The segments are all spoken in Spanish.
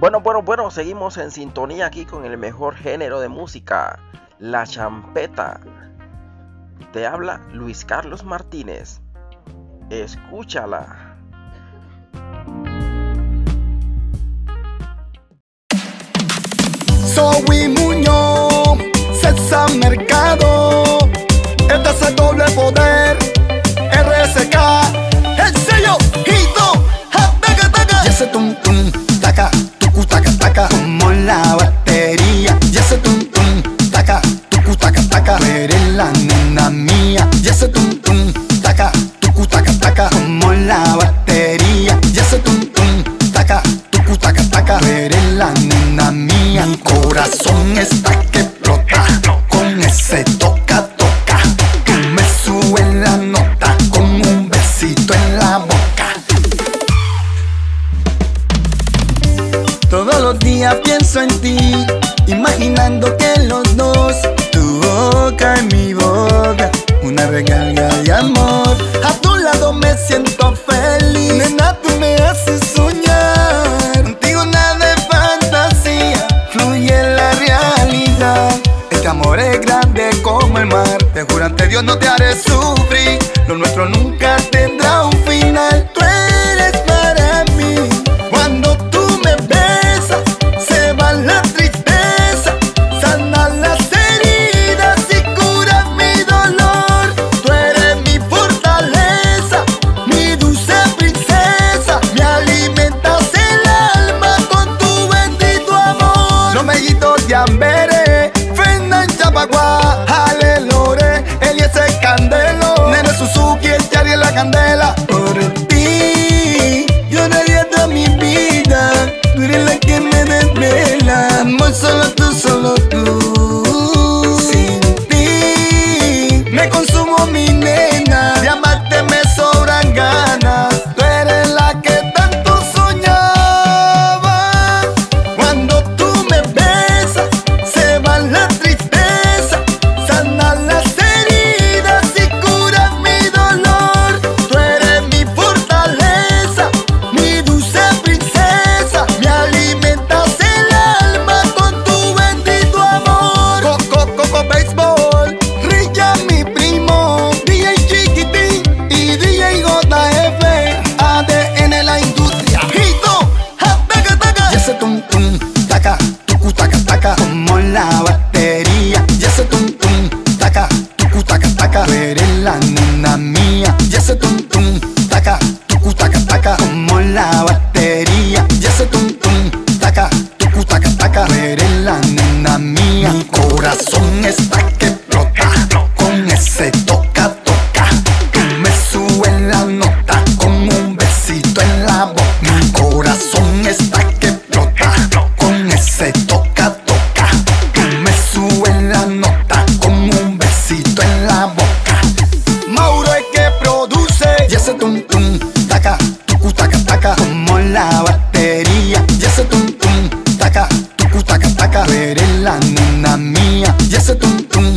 Bueno, bueno, bueno, seguimos en sintonía aquí con el mejor género de música, la champeta. Te habla Luis Carlos Martínez. Escúchala. Soy Muñoz, César Mercado. corazón está Con esta que explota, con ese toca, toca. Tú me subes la nota con un besito en la boca. Mi corazón está que explota, con ese toca, toca. Tú me subes la nota con un besito en la boca. Mauro es que produce y ese tum tum, taca, tucu, taca, taca, como la ese tum tum.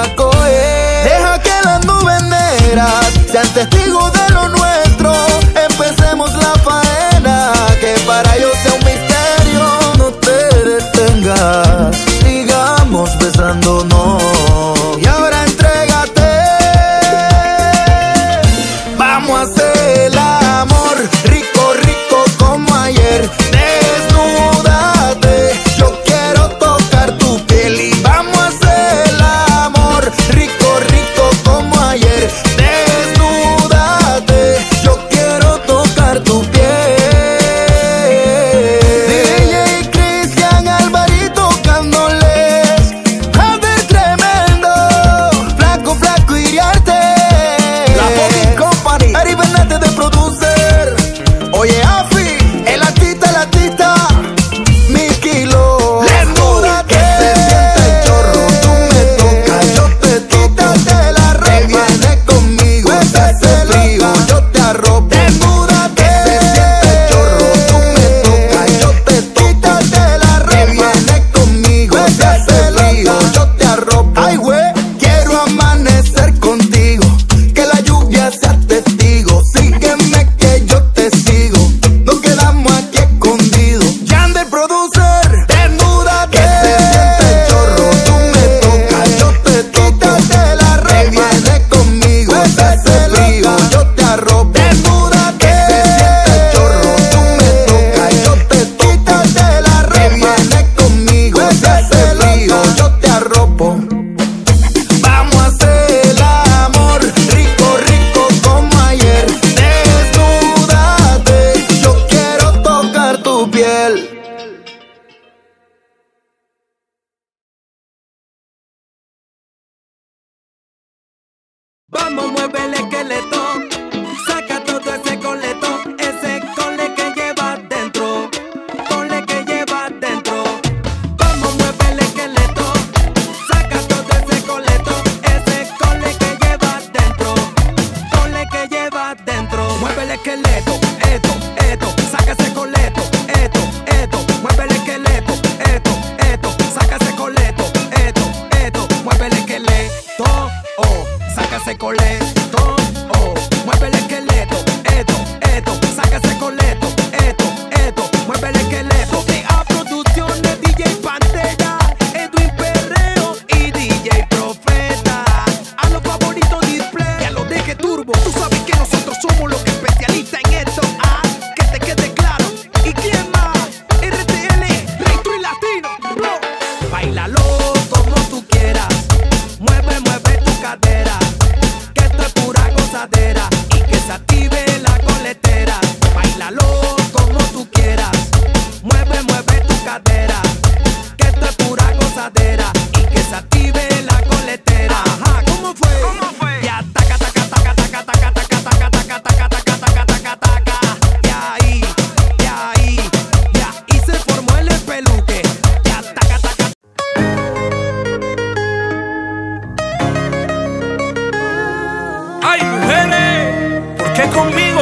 Deja que las nubes negras sean testigos de lo nuestro. Empecemos la faena, que para ellos sea un misterio. No te detengas, sigamos besándonos. Y ahora entrégate. Vamos a hacer. esqueleto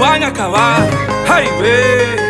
我が家はハイウェイ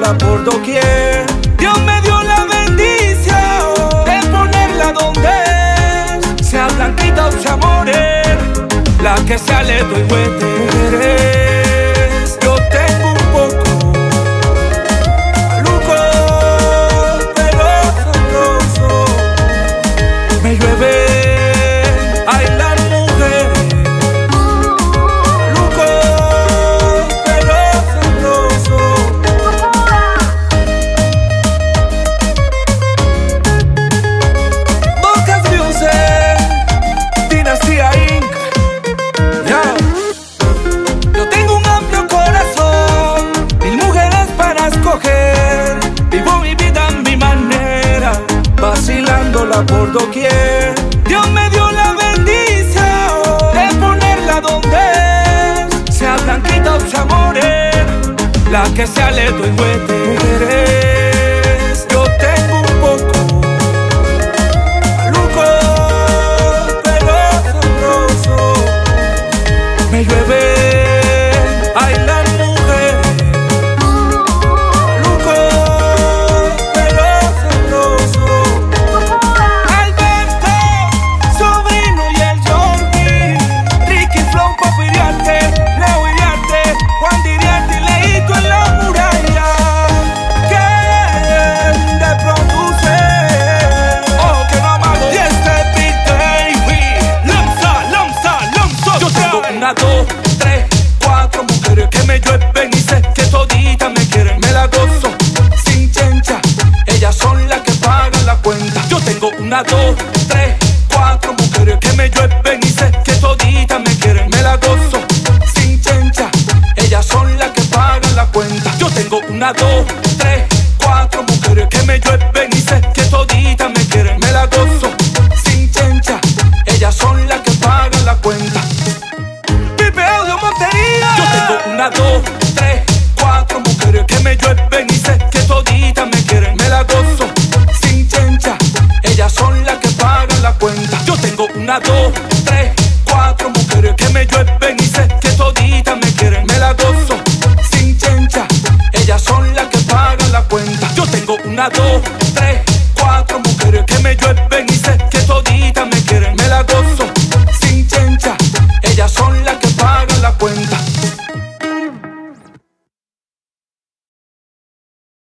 por doquier. Dios me dio la bendición de ponerla donde sea blanquita o sea morena, la que sea le doy huete. está por doquier. Dios me dio la bendición de ponerla donde sea blanquita o sea la que sea leto y huete. Dos, tres, cuatro mujeres que me llueven y sé que toditas me quieren. Me la gozo sin chencha, ellas son las que pagan la cuenta. Yo tengo una, dos, tres, cuatro mujeres que me llueven. tres, cuatro mujeres que me llueven y sé que toditas me quieren. Me la gozo sin chencha, ellas son las que pagan la cuenta. Yo tengo una dos